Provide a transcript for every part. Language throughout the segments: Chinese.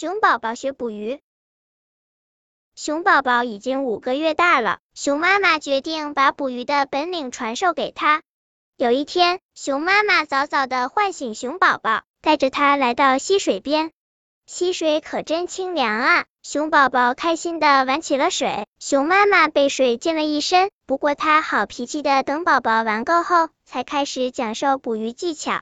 熊宝宝学捕鱼。熊宝宝已经五个月大了，熊妈妈决定把捕鱼的本领传授给他。有一天，熊妈妈早早的唤醒熊宝宝，带着他来到溪水边。溪水可真清凉啊！熊宝宝开心的玩起了水，熊妈妈被水溅了一身。不过她好脾气的等宝宝玩够后，才开始讲授捕鱼技巧。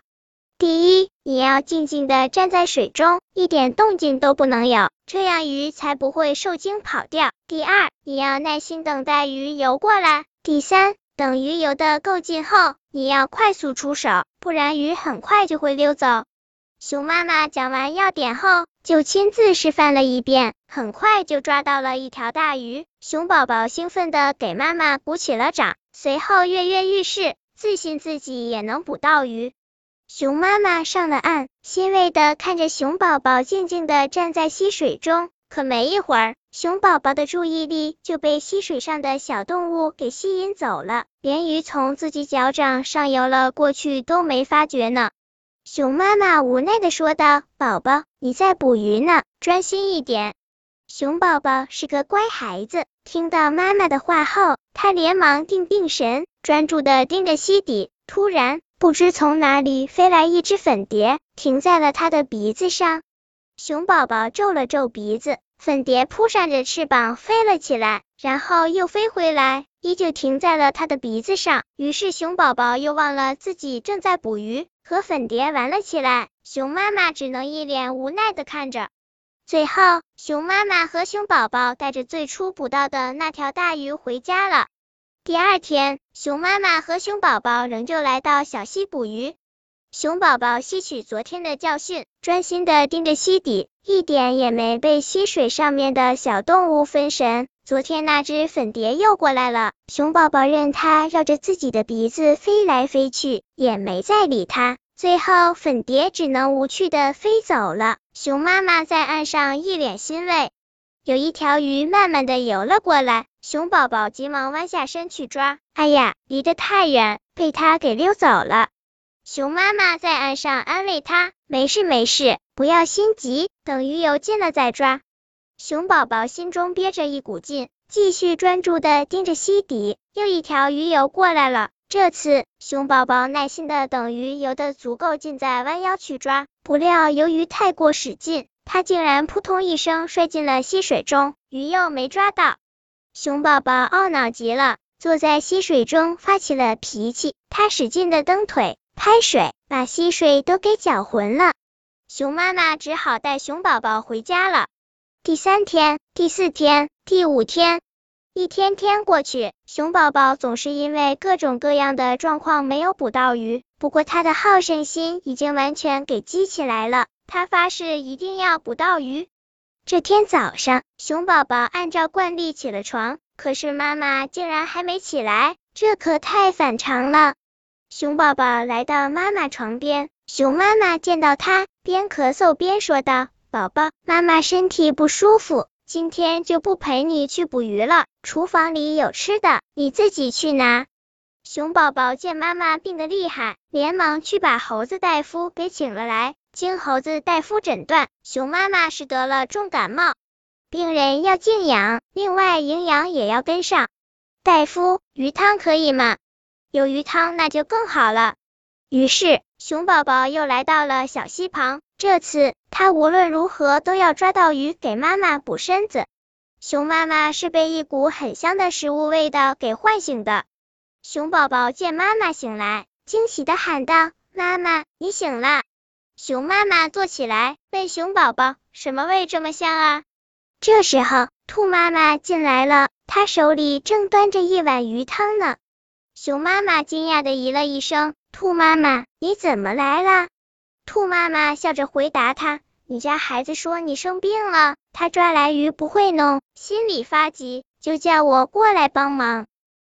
第一，你要静静的站在水中，一点动静都不能有，这样鱼才不会受惊跑掉。第二，你要耐心等待鱼游过来。第三，等鱼游的够近后，你要快速出手，不然鱼很快就会溜走。熊妈妈讲完要点后，就亲自示范了一遍，很快就抓到了一条大鱼。熊宝宝兴奋的给妈妈鼓起了掌，随后跃跃欲试，自信自己也能捕到鱼。熊妈妈上了岸，欣慰的看着熊宝宝静静的站在溪水中。可没一会儿，熊宝宝的注意力就被溪水上的小动物给吸引走了，连鱼从自己脚掌上游了过去都没发觉呢。熊妈妈无奈的说道：“宝宝，你在捕鱼呢，专心一点。”熊宝宝是个乖孩子，听到妈妈的话后，他连忙定定神，专注的盯着溪底。突然，不知从哪里飞来一只粉蝶，停在了他的鼻子上。熊宝宝皱了皱鼻子，粉蝶扑扇着翅膀飞了起来，然后又飞回来，依旧停在了他的鼻子上。于是，熊宝宝又忘了自己正在捕鱼。和粉蝶玩了起来，熊妈妈只能一脸无奈的看着。最后，熊妈妈和熊宝宝带着最初捕到的那条大鱼回家了。第二天，熊妈妈和熊宝宝仍旧来到小溪捕鱼。熊宝宝吸取昨天的教训，专心的盯着溪底，一点也没被溪水上面的小动物分神。昨天那只粉蝶又过来了，熊宝宝任它绕着自己的鼻子飞来飞去，也没再理它。最后，粉蝶只能无趣的飞走了。熊妈妈在岸上一脸欣慰。有一条鱼慢慢的游了过来，熊宝宝急忙弯下身去抓，哎呀，离得太远，被它给溜走了。熊妈妈在岸上安慰它，没事没事，不要心急，等鱼游近了再抓。熊宝宝心中憋着一股劲，继续专注的盯着溪底。又一条鱼游过来了，这次熊宝宝耐心的等鱼游的足够近，再弯腰去抓。不料由于太过使劲，他竟然扑通一声摔进了溪水中，鱼又没抓到。熊宝宝懊恼极了，坐在溪水中发起了脾气。他使劲的蹬腿、拍水，把溪水都给搅浑了。熊妈妈只好带熊宝宝回家了。第三天、第四天、第五天，一天天过去，熊宝宝总是因为各种各样的状况没有捕到鱼。不过他的好胜心已经完全给激起来了，他发誓一定要捕到鱼。这天早上，熊宝宝按照惯例起了床，可是妈妈竟然还没起来，这可太反常了。熊宝宝来到妈妈床边，熊妈妈见到他，边咳嗽边说道。宝宝，妈妈身体不舒服，今天就不陪你去捕鱼了。厨房里有吃的，你自己去拿。熊宝宝见妈妈病得厉害，连忙去把猴子大夫给请了来。经猴子大夫诊断，熊妈妈是得了重感冒，病人要静养，另外营养也要跟上。大夫，鱼汤可以吗？有鱼汤那就更好了。于是，熊宝宝又来到了小溪旁。这次他无论如何都要抓到鱼给妈妈补身子。熊妈妈是被一股很香的食物味道给唤醒的。熊宝宝见妈妈醒来，惊喜的喊道：“妈妈，你醒了！”熊妈妈坐起来，问熊宝宝：“什么味这么香啊？”这时候，兔妈妈进来了，她手里正端着一碗鱼汤呢。熊妈妈惊讶的咦了一声：“兔妈妈，你怎么来了？”兔妈妈笑着回答他：“你家孩子说你生病了，他抓来鱼不会弄，心里发急，就叫我过来帮忙。”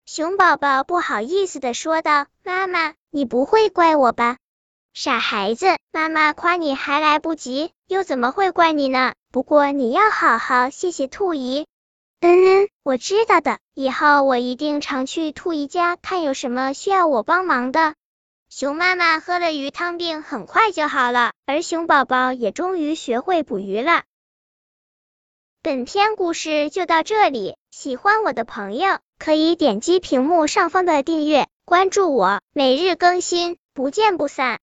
熊宝宝不好意思的说道：“妈妈，你不会怪我吧？傻孩子，妈妈夸你还来不及，又怎么会怪你呢？不过你要好好谢谢兔姨。”“嗯嗯，我知道的，以后我一定常去兔姨家看有什么需要我帮忙的。”熊妈妈喝了鱼汤，病很快就好了，而熊宝宝也终于学会捕鱼了。本篇故事就到这里，喜欢我的朋友可以点击屏幕上方的订阅，关注我，每日更新，不见不散。